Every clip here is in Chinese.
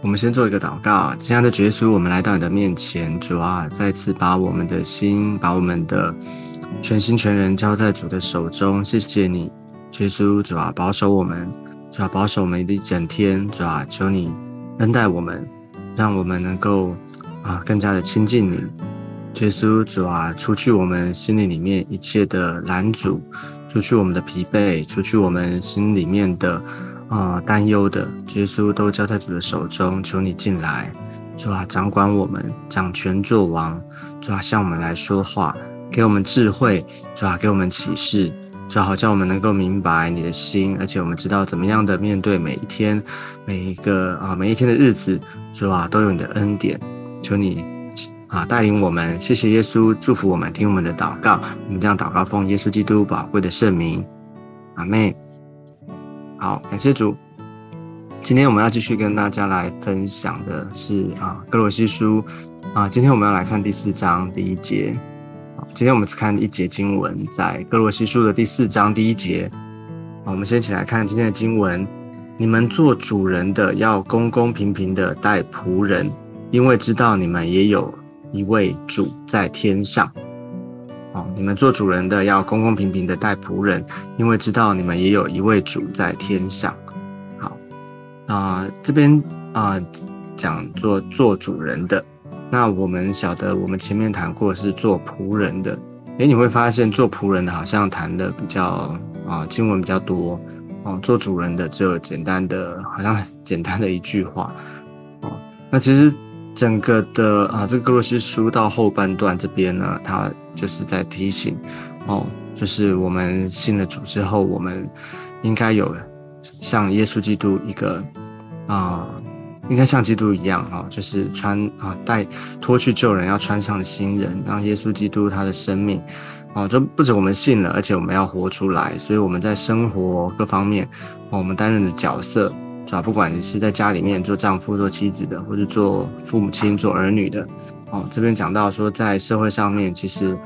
我们先做一个祷告，亲爱的耶稣，我们来到你的面前，主啊，再次把我们的心，把我们的全心全人交在主的手中。谢谢你，耶稣，主啊，保守我们，主啊，保守我们的一整天，主啊，求你恩待我们，让我们能够啊更加的亲近你，耶稣，主啊，除去我们心里里面一切的拦阻，除去我们的疲惫，除去我们心里面的。啊，担忧的耶稣都交在主的手中，求你进来，主啊，掌管我们，掌权作王，主啊，向我们来说话，给我们智慧，主啊，给我们启示，主啊，好叫我们能够明白你的心，而且我们知道怎么样的面对每一天，每一个啊，每一天的日子，主啊，都有你的恩典，求你啊带领我们，谢谢耶稣，祝福我们，听我们的祷告，我们将祷告奉耶稣基督宝贵的圣名，阿妹。好，感谢主。今天我们要继续跟大家来分享的是啊，哥罗西书啊。今天我们要来看第四章第一节。今天我们只看一节经文，在哥罗西书的第四章第一节。我们先一起来看今天的经文：你们做主人的要公公平平的待仆人，因为知道你们也有一位主在天上。你们做主人的要公公平平的待仆人，因为知道你们也有一位主在天上。好，啊，这边啊讲做做主人的，那我们晓得我们前面谈过是做仆人的，诶，你会发现做仆人的好像谈的比较啊经文比较多哦，做主人的只有简单的，好像简单的一句话哦，那其实。整个的啊，这个格罗西书到后半段这边呢，它就是在提醒哦，就是我们信了主之后，我们应该有像耶稣基督一个啊，应该像基督一样啊，就是穿啊带脱去旧人，要穿上新人，让耶稣基督他的生命哦，就不止我们信了，而且我们要活出来，所以我们在生活各方面，我们担任的角色。是吧？不管你是在家里面做丈夫、做妻子的，或者做父母亲、做儿女的，哦，这边讲到说，在社会上面，其实，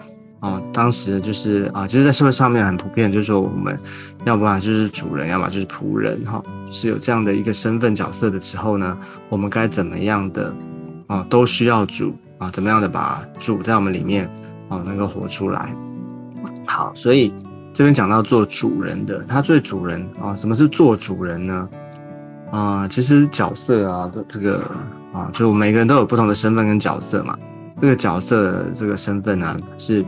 哦，当时就是啊，其实，在社会上面很普遍，就是说，我们要不然就是主人，要么就是仆人，哈，是有这样的一个身份角色的时候呢，我们该怎么样的啊，都需要主啊，怎么样的把主在我们里面啊，能够活出来。好，所以这边讲到做主人的，他最主人啊，什么是做主人呢？啊，其实角色啊的这个啊，就每个人都有不同的身份跟角色嘛。这个角色这个身份呢，是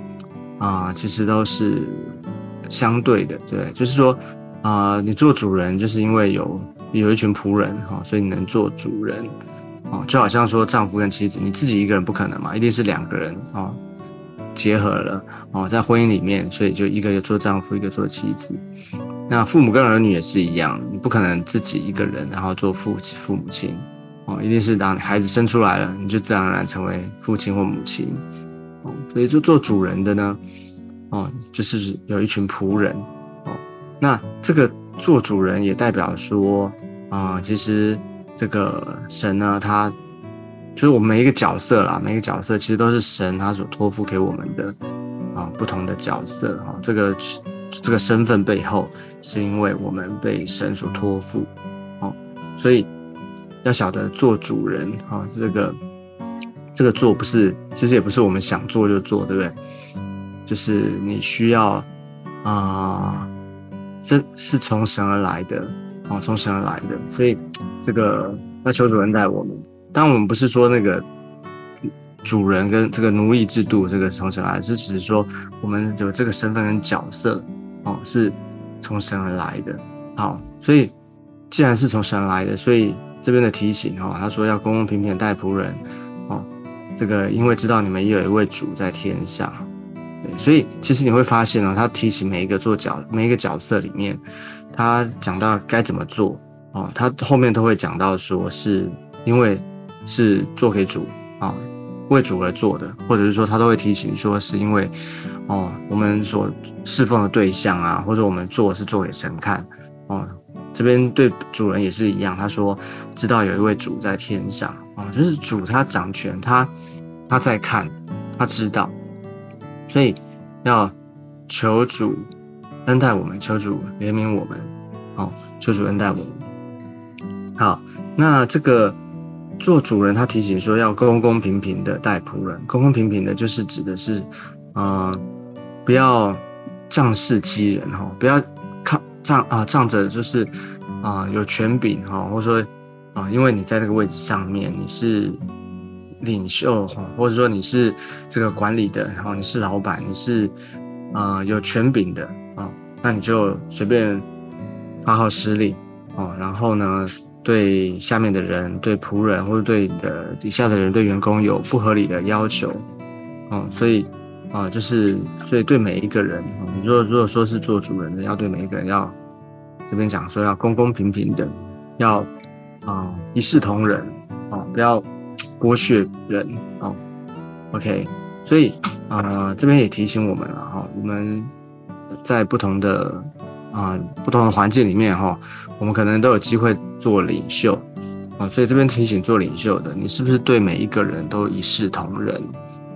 啊，其实都是相对的，对，就是说啊，你做主人，就是因为有有一群仆人哈，所以你能做主人啊，就好像说丈夫跟妻子，你自己一个人不可能嘛，一定是两个人啊结合了哦，在婚姻里面，所以就一个做丈夫，一个做妻子。那父母跟儿女也是一样，你不可能自己一个人然后做父父母亲哦，一定是当孩子生出来了，你就自然而然成为父亲或母亲哦。所以就做主人的呢，哦，就是有一群仆人哦。那这个做主人也代表说啊，其实这个神呢，他就是我们每一个角色啦，每一个角色其实都是神他所托付给我们的啊，不同的角色哈，这个。这个身份背后，是因为我们被神所托付，哦，所以要晓得做主人，哈，这个这个做不是，其实也不是我们想做就做，对不对？就是你需要啊，这是从神而来的，哦，从神而来的，所以这个要求主人带我们。当我们不是说那个。主人跟这个奴役制度，这个从神来，是只是说我们有这个身份跟角色，哦，是从神而来的。好，所以既然是从神来的，所以这边的提醒，哦，他说要公公平平待仆人，哦，这个因为知道你们也有一位主在天上，对，所以其实你会发现哦，他提醒每一个做角每一个角色里面，他讲到该怎么做，哦，他后面都会讲到说是因为是做给主啊。为主而做的，或者是说他都会提醒说，是因为哦，我们所侍奉的对象啊，或者我们做是做给神看哦。这边对主人也是一样，他说知道有一位主在天上啊，就是主他掌权，他他在看，他知道，所以要求主恩待我们，求主怜悯我们，哦，求主恩待我们。好，那这个做主人，他提醒说要公公平平的待仆人。公公平平的，就是指的是，呃，不要仗势欺人哈，不要仗啊仗着就是啊有权柄哈，或者说啊，因为你在那个位置上面，你是领袖哈，或者说你是这个管理的，然后你是老板，你是啊有权柄的啊，那你就随便发号施令哦，然后呢？对下面的人、对仆人或者对你的底下的人、对员工有不合理的要求，哦，所以啊，就是所以对每一个人，你如果如果说是做主人的，要对每一个人要这边讲说要公公平平的，要啊一视同仁，啊，不要剥削人，哦，OK，所以啊这边也提醒我们了哈，我们在不同的。啊，不同的环境里面哈，我们可能都有机会做领袖啊，所以这边提醒做领袖的，你是不是对每一个人都一视同仁？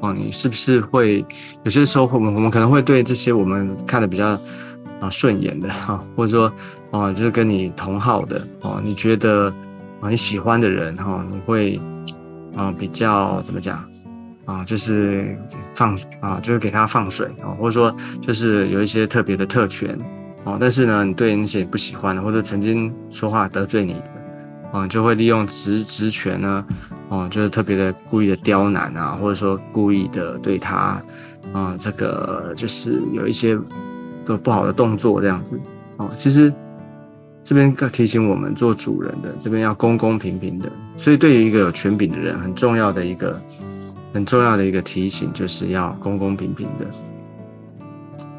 哦，你是不是会有些时候我们我们可能会对这些我们看的比较啊顺眼的哈，或者说啊就是跟你同号的哦，你觉得啊你喜欢的人哈，你会啊比较怎么讲啊，就是放啊就是给他放水啊，或者说就是有一些特别的特权。哦，但是呢，你对那些不喜欢的，或者曾经说话得罪你，嗯，就会利用职职权呢，哦，就是特别的故意的刁难啊，或者说故意的对他，啊，这个就是有一些的不好的动作这样子。哦，其实这边提醒我们做主人的，这边要公公平平的。所以对于一个有权柄的人，很重要的一个很重要的一个提醒，就是要公公平平的，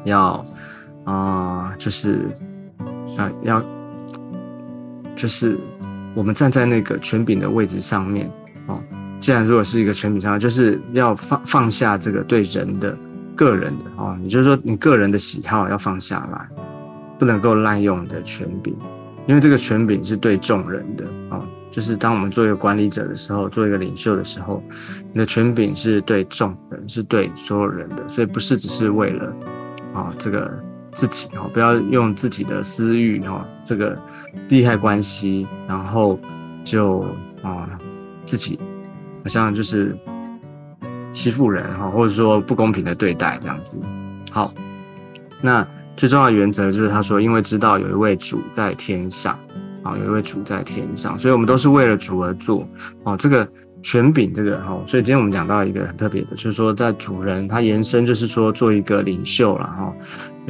要。啊，就是啊，要就是我们站在那个权柄的位置上面哦。既然如果是一个权柄上，就是要放放下这个对人的个人的哦，你就是说你个人的喜好要放下来，不能够滥用你的权柄，因为这个权柄是对众人的哦。就是当我们做一个管理者的时候，做一个领袖的时候，你的权柄是对众人，是对所有人的，所以不是只是为了啊这个。自己哈，不要用自己的私欲哈，这个利害关系，然后就啊自己好像就是欺负人哈，或者说不公平的对待这样子。好，那最重要的原则就是他说，因为知道有一位主在天上啊，有一位主在天上，所以我们都是为了主而做哦。这个权柄这个哈，所以今天我们讲到一个很特别的，就是说在主人他延伸就是说做一个领袖了哈。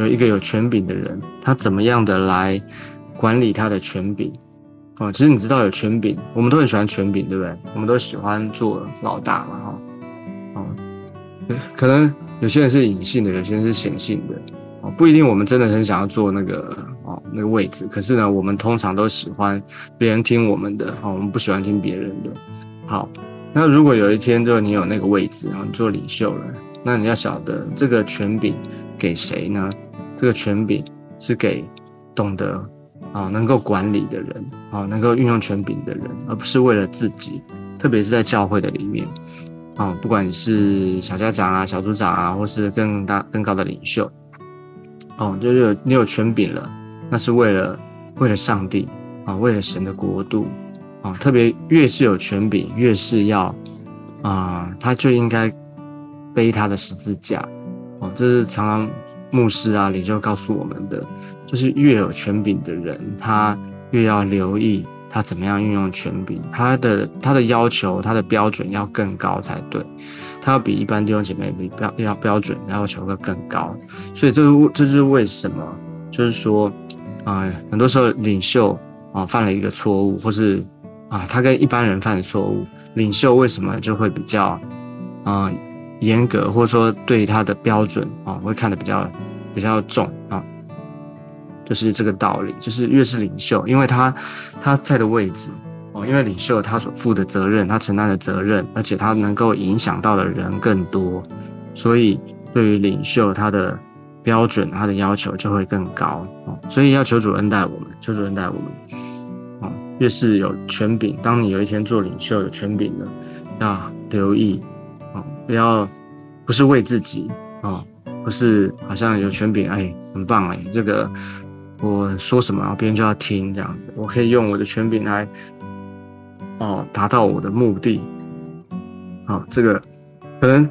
有一个有权柄的人，他怎么样的来管理他的权柄？哦，其实你知道有权柄，我们都很喜欢权柄，对不对？我们都喜欢做老大嘛，哈，哦，可能有些人是隐性的，有些人是显性的，哦，不一定。我们真的很想要做那个哦那个位置，可是呢，我们通常都喜欢别人听我们的，哦，我们不喜欢听别人的。好，那如果有一天就你有那个位置，然后你做领袖了，那你要晓得这个权柄。给谁呢？这个权柄是给懂得啊，能够管理的人啊，能够运用权柄的人，而不是为了自己。特别是在教会的里面啊，不管是小家长啊、小组长啊，或是更大更高的领袖哦，就是你有权柄了，那是为了为了上帝啊，为了神的国度啊。特别越是有权柄，越是要啊，他就应该背他的十字架。哦，这是常常牧师啊、领袖告诉我们的，就是越有权柄的人，他越要留意他怎么样运用权柄，他的他的要求、他的标准要更高才对，他要比一般弟兄姐妹比标要标准要求会更高。所以这是这是为什么？就是说，啊，很多时候领袖啊犯了一个错误，或是啊他跟一般人犯的错误，领袖为什么就会比较啊？严格，或者说对他的标准啊，会看得比较比较重啊，就是这个道理。就是越是领袖，因为他他在的位置哦，因为领袖他所负的责任，他承担的责任，而且他能够影响到的人更多，所以对于领袖他的标准，他的要求就会更高哦。所以要求主恩待我们，求主恩待我们啊。越是有权柄，当你有一天做领袖有权柄了，要留意。不要，不是为自己啊，不是好像有权柄哎，很棒哎，这个我说什么别人就要听这样子，我可以用我的权柄来哦达到我的目的。好，这个可能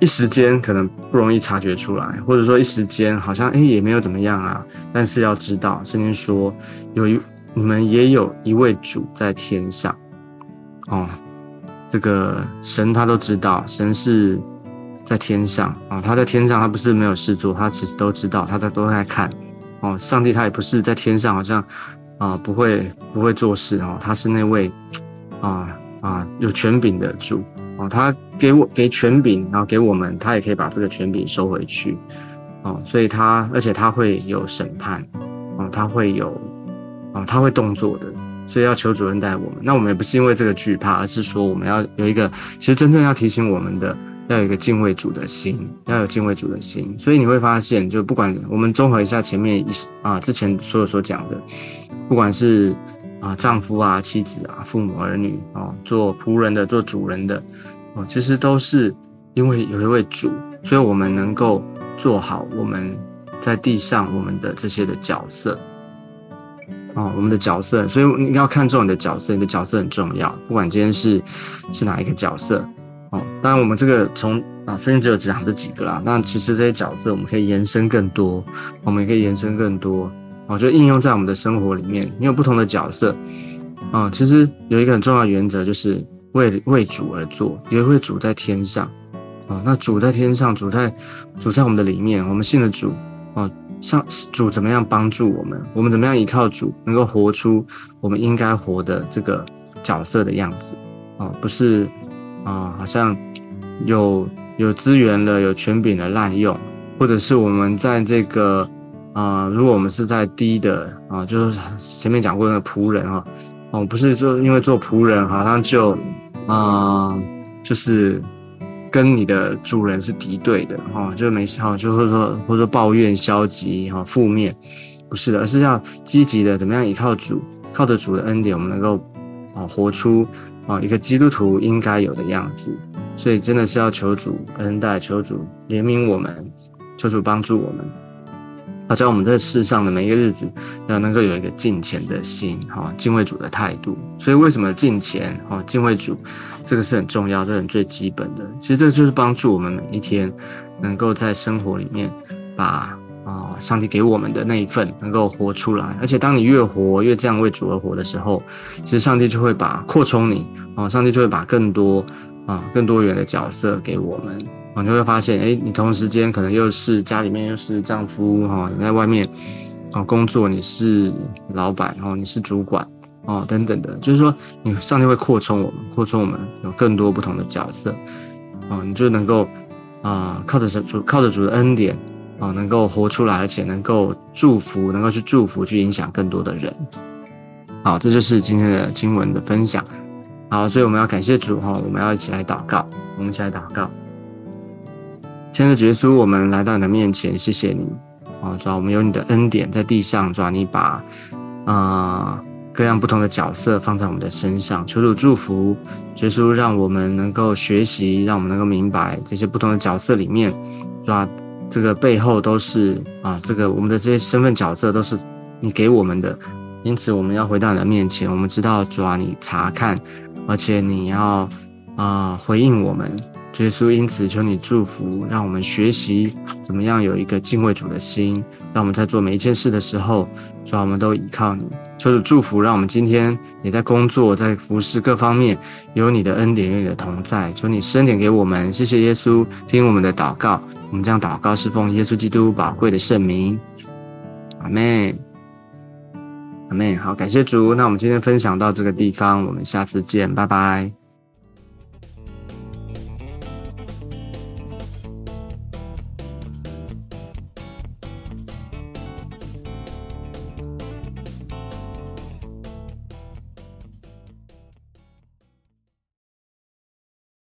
一时间可能不容易察觉出来，或者说一时间好像哎也没有怎么样啊。但是要知道，圣经说有一你们也有一位主在天上。哦，这个神他都知道，神是在天上啊，他在天上，他不是没有事做，他其实都知道，他在都在看。哦，上帝他也不是在天上，好像啊不会不会做事哦，他是那位啊啊有权柄的主哦，他给我给权柄，然后给我们，他也可以把这个权柄收回去哦，所以他而且他会有审判哦，他会有啊他会动作的。所以要求主恩带我们，那我们也不是因为这个惧怕，而是说我们要有一个，其实真正要提醒我们的，要有一个敬畏主的心，要有敬畏主的心。所以你会发现，就不管我们综合一下前面一啊之前所有所讲的，不管是啊丈夫啊、妻子啊、父母儿女啊，做仆人的、做主人的，哦，其实都是因为有一位主，所以我们能够做好我们在地上我们的这些的角色。哦，我们的角色，所以你要看重你的角色，你的角色很重要。不管今天是是哪一个角色，哦，当然我们这个从啊，甚至只有讲这几个啦。那其实这些角色我们可以延伸更多，我们也可以延伸更多，哦，就应用在我们的生活里面。你有不同的角色，啊，其实有一个很重要的原则，就是为为主而做。也会主在天上，啊，那主在天上，主在主在我们的里面，我们信的主，啊。像主怎么样帮助我们？我们怎么样依靠主，能够活出我们应该活的这个角色的样子？哦，不是啊，好像有有资源的，有权柄的滥用，或者是我们在这个啊，如果我们是在低的啊，就是前面讲过那个仆人哈，哦，不是做因为做仆人好像就啊，就是。跟你的主人是敌对的哈，就没事哈，就是说或者说抱怨、消极哈、负面，不是的，而是要积极的，怎么样依靠主，靠着主的恩典，我们能够啊活出啊一个基督徒应该有的样子。所以真的是要求主恩待，求主怜悯我们，求主帮助我们，好在我们在世上的每一个日子，要能够有一个敬虔的心哈，敬畏主的态度。所以为什么敬虔哈，敬畏主？这个是很重要，这是最基本的。其实这就是帮助我们每一天能够在生活里面把啊上帝给我们的那一份能够活出来。而且当你越活越这样为主而活的时候，其实上帝就会把扩充你啊，上帝就会把更多啊更多元的角色给我们你就会发现，哎，你同时间可能又是家里面又是丈夫哈，你在外面啊工作你是老板哦，你是主管。哦，等等的，就是说，你上帝会扩充我们，扩充我们有更多不同的角色，哦，你就能够啊，靠着主，靠着主的恩典，啊，能够活出来，而且能够祝福，能够去祝福，去影响更多的人。好，这就是今天的经文的分享。好，所以我们要感谢主哈，我们要一起来祷告，我们一起来祷告。亲爱的耶稣，我们来到你的面前，谢谢你，啊，主要我们有你的恩典在地上，主要你把啊。各样不同的角色放在我们的身上，求主祝福，耶稣让我们能够学习，让我们能够明白这些不同的角色里面，是吧？这个背后都是啊，这个我们的这些身份角色都是你给我们的，因此我们要回到你的面前，我们知道主啊，你查看，而且你要啊回应我们，耶稣，因此求你祝福，让我们学习怎么样有一个敬畏主的心，让我们在做每一件事的时候，主啊，我们都依靠你。求主祝福，让我们今天也在工作、在服侍各方面有你的恩典、有你的同在。求你施恩典给我们，谢谢耶稣，听我们的祷告。我们将祷告侍奉耶稣基督宝贵的圣名。阿门，阿门。好，感谢主。那我们今天分享到这个地方，我们下次见，拜拜。